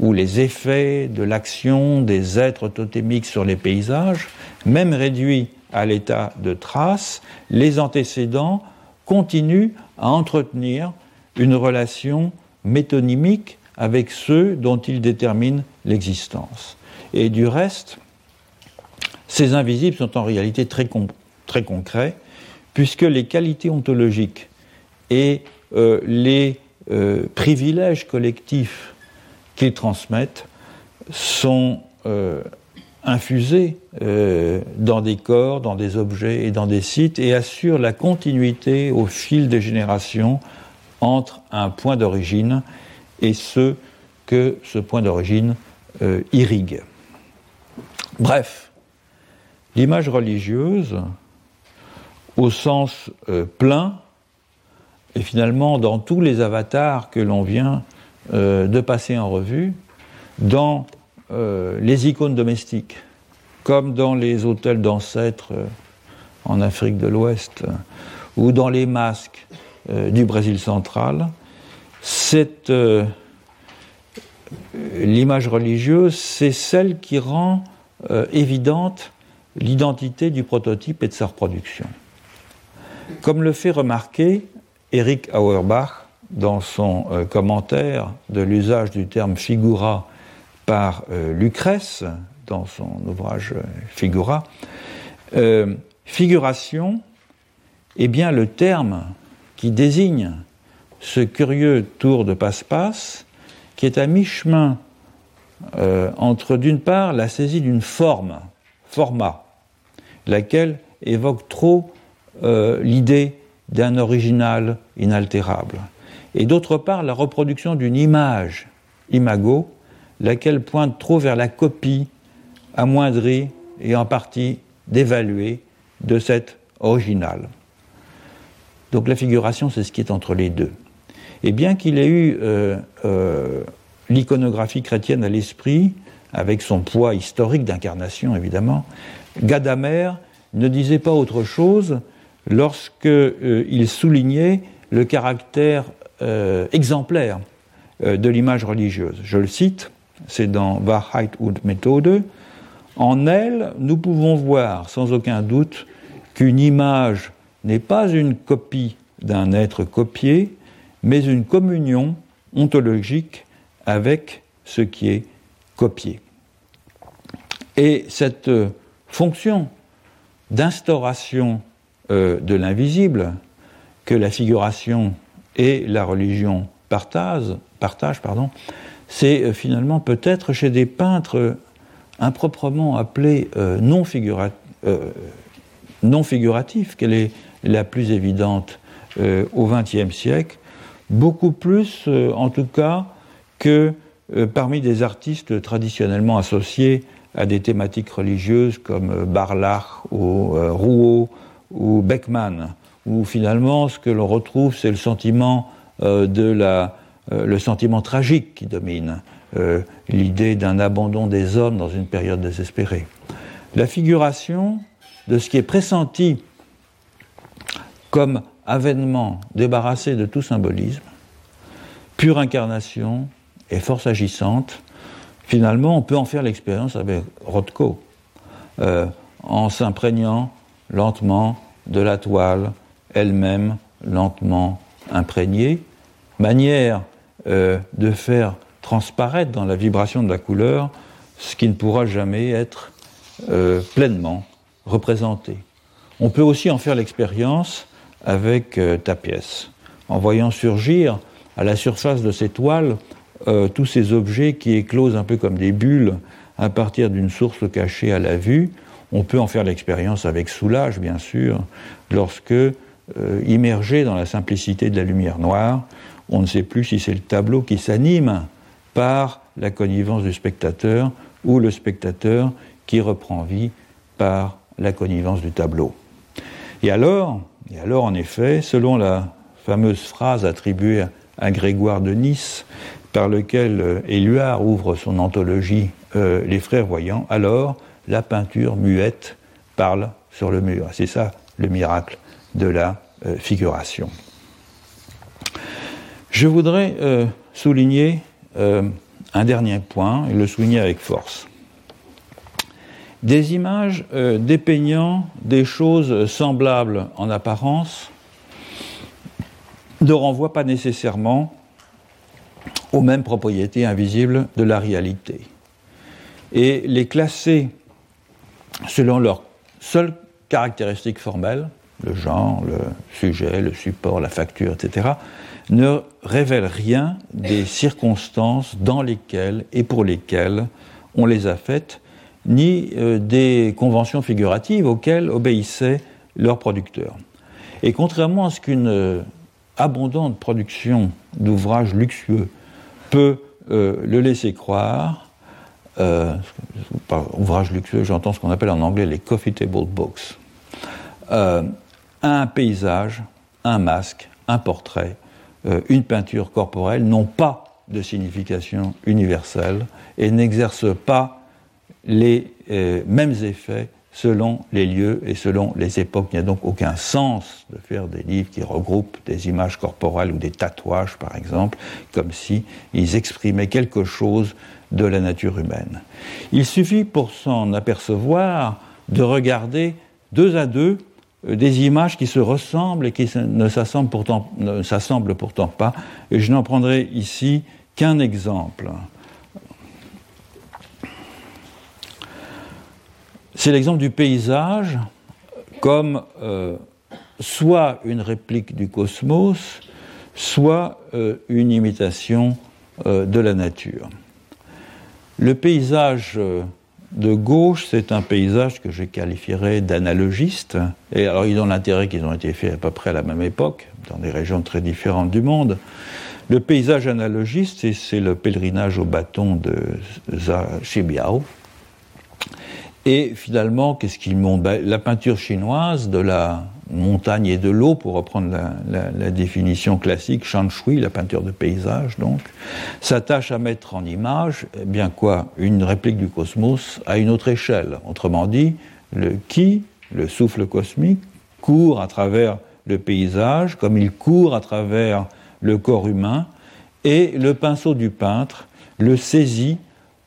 ou les effets de l'action des êtres totémiques sur les paysages, même réduits à l'état de traces, les antécédents continuent à entretenir une relation métonymique avec ceux dont ils déterminent l'existence. Et du reste, ces invisibles sont en réalité très, très concrets, puisque les qualités ontologiques et euh, les euh, privilèges collectifs qu'ils transmettent sont euh, infusés dans des corps, dans des objets et dans des sites et assurent la continuité au fil des générations entre un point d'origine et ce que ce point d'origine irrigue. Bref, l'image religieuse au sens euh, plein, et finalement dans tous les avatars que l'on vient euh, de passer en revue, dans euh, les icônes domestiques, comme dans les hôtels d'ancêtres en Afrique de l'Ouest ou dans les masques du Brésil central, l'image religieuse, c'est celle qui rend évidente l'identité du prototype et de sa reproduction. Comme le fait remarquer Eric Auerbach dans son euh, commentaire de l'usage du terme figura par euh, Lucrèce, dans son ouvrage euh, Figura, figuration est bien le terme qui désigne ce curieux tour de passe-passe qui est à mi-chemin entre d'une part la saisie d'une forme, format, laquelle évoque trop l'idée d'un original inaltérable, et d'autre part la reproduction d'une image, imago, laquelle pointe trop vers la copie amoindrie et en partie dévaluée de cet original. Donc la figuration, c'est ce qui est entre les deux. Et bien qu'il ait eu euh, euh, l'iconographie chrétienne à l'esprit, avec son poids historique d'incarnation évidemment, Gadamer ne disait pas autre chose lorsqu'il euh, soulignait le caractère euh, exemplaire de l'image religieuse. Je le cite, c'est dans Wahrheit und Methode. En elle, nous pouvons voir sans aucun doute qu'une image n'est pas une copie d'un être copié, mais une communion ontologique avec ce qui est copié. Et cette euh, fonction d'instauration de l'invisible que la figuration et la religion partagent, c'est euh, finalement peut-être chez des peintres euh, improprement appelés euh, non, figuratifs qu'elle est la plus évidente au XXe siècle, beaucoup plus en tout cas que parmi des artistes traditionnellement associés à des thématiques religieuses comme Barlach ou Rouault ou Beckmann où finalement ce que l'on retrouve, c'est le sentiment euh, de la, euh, le sentiment tragique qui domine, euh, l'idée d'un abandon des hommes dans une période désespérée. La figuration de ce qui est pressenti comme avènement débarrassé de tout symbolisme, pure incarnation et force agissante, finalement on peut en faire l'expérience avec Rothko, en s'imprégnant lentement de la toile, elle-même lentement imprégnée, manière euh, de faire transparaître dans la vibration de la couleur ce qui ne pourra jamais être euh, pleinement représenté. On peut aussi en faire l'expérience avec euh, ta pièce, en voyant surgir à la surface de ces toiles tous ces objets qui éclosent un peu comme des bulles à partir d'une source cachée à la vue. On peut en faire l'expérience avec soulage, bien sûr, lorsque euh, immergé dans la simplicité de la lumière noire. On ne sait plus si c'est le tableau qui s'anime par la connivence du spectateur ou le spectateur qui reprend vie par la connivence du tableau. Et alors, et alors en effet, selon la fameuse phrase attribuée à Grégoire de Nice, par lequel euh, Éluard ouvre son anthologie euh, Les Frères Voyants, alors la peinture muette parle sur le mur. C'est ça le miracle de la euh, figuration. Je voudrais souligner un dernier point, et le souligner avec force. Des images dépeignant des choses semblables en apparence ne renvoient pas nécessairement aux mêmes propriétés invisibles de la réalité. Et les classer selon leurs seules caractéristiques formelles le genre, le sujet, le support, la facture, etc., ne révèlent rien des circonstances dans lesquelles et pour lesquelles on les a faites, ni euh, des conventions figuratives auxquelles obéissaient leurs producteurs. Et contrairement à ce qu'une euh, abondante production d'ouvrages luxueux peut euh, le laisser croire, par ouvrage luxueux, j'entends ce qu'on appelle en anglais les coffee table books un paysage, un masque, un portrait, une peinture corporelle n'ont pas de signification universelle et n'exercent pas les euh, mêmes effets selon les lieux et selon les époques. Il n'y a donc aucun sens de faire des livres qui regroupent des images corporelles ou des tatouages, par exemple, comme si ils exprimaient quelque chose de la nature humaine. Il suffit pour s'en apercevoir de regarder deux à deux euh, des images qui se ressemblent et qui ne s'assemblent pourtant, pourtant pas. Et je n'en prendrai ici qu'un exemple. C'est l'exemple du paysage comme euh, soit une réplique du cosmos, soit euh, une imitation de la nature. Le paysage de gauche, c'est un paysage que je qualifierais d'analogiste. Et alors, ils ont l'intérêt qu'ils ont été faits à peu près à la même époque, dans des régions très différentes du monde. Le paysage analogiste, c'est le pèlerinage au bâton de Xibiao. Et finalement, qu'est-ce ben, La peinture chinoise de la montagne et de l'eau, pour reprendre la, définition classique, shui, la peinture de paysage, donc, s'attache à mettre en image, eh bien quoi, une réplique du cosmos à une autre échelle. Autrement dit, le qui, le souffle cosmique, court à travers le paysage, comme il court à travers le corps humain, et le pinceau du peintre le saisit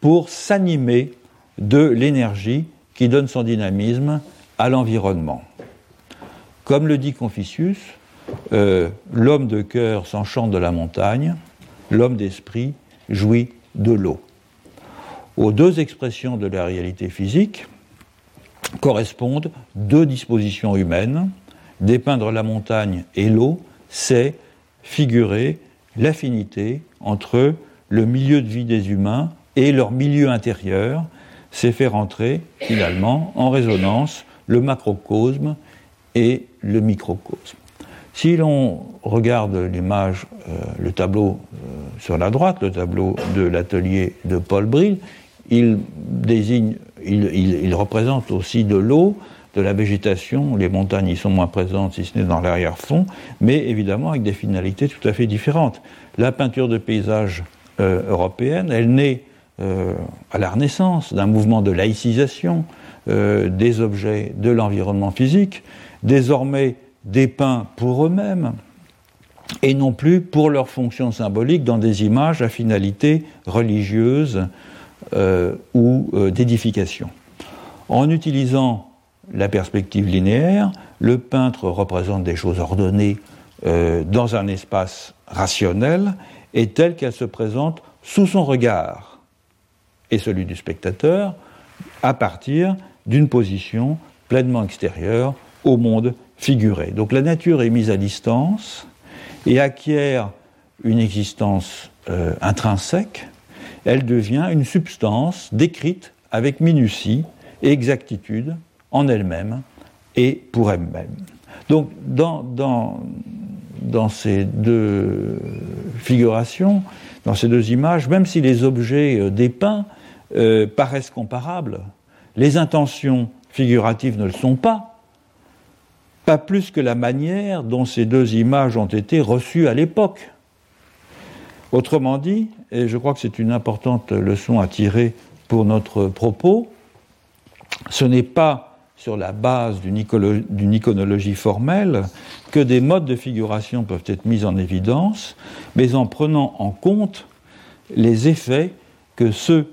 pour s'animer de l'énergie qui donne son dynamisme à l'environnement. Comme le dit Confucius, euh, l'homme de cœur s'enchante de la montagne, l'homme d'esprit jouit de l'eau. Aux deux expressions de la réalité physique correspondent deux dispositions humaines. Dépeindre la montagne et l'eau, c'est figurer l'affinité entre le milieu de vie des humains et leur milieu intérieur, c'est faire entrer finalement en résonance le macrocosme et le microcosme. Si l'on regarde l'image, euh, le tableau euh, sur la droite, le tableau de l'atelier de Paul Bril, il désigne, il, représente aussi de l'eau, de la végétation, les montagnes y sont moins présentes si ce n'est dans l'arrière-fond, mais évidemment avec des finalités tout à fait différentes. La peinture de paysage euh, européenne, elle naît à la Renaissance d'un mouvement de laïcisation des objets de l'environnement physique, désormais dépeints pour eux-mêmes et non plus pour leur fonction symbolique dans des images à finalité religieuse euh, ou euh, d'édification. En utilisant la perspective linéaire, le peintre représente des choses ordonnées euh, dans un espace rationnel et telles qu'elles se présentent sous son regard et celui du spectateur à partir d'une position pleinement extérieure au monde figuré. Donc la nature est mise à distance et acquiert une existence euh, intrinsèque. Elle devient une substance décrite avec minutie et exactitude en elle-même et pour elle-même. Donc dans, dans, dans, ces deux figurations, dans ces deux images, même si les objets euh, dépeints euh, paraissent comparables, les intentions figuratives ne le sont pas pas plus que la manière dont ces deux images ont été reçues à l'époque. Autrement dit, et je crois que c'est une importante leçon à tirer pour notre propos, ce n'est pas sur la base d'une iconologie formelle que des modes de figuration peuvent être mis en évidence, mais en prenant en compte les effets que ceux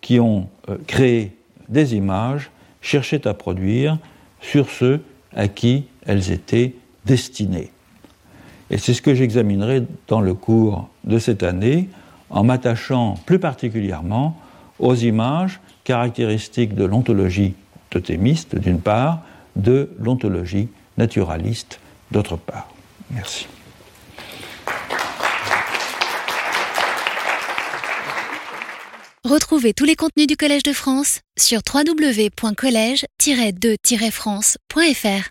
qui ont euh, créé des images cherchaient à produire sur ceux à qui elles étaient destinées. Et c'est ce que j'examinerai dans le cours de cette année en m'attachant plus particulièrement aux images caractéristiques de l'ontologie totémiste d'une part, de l'ontologie naturaliste d'autre part. Merci. Retrouvez tous les contenus du Collège de France sur www.colège-2-france.fr.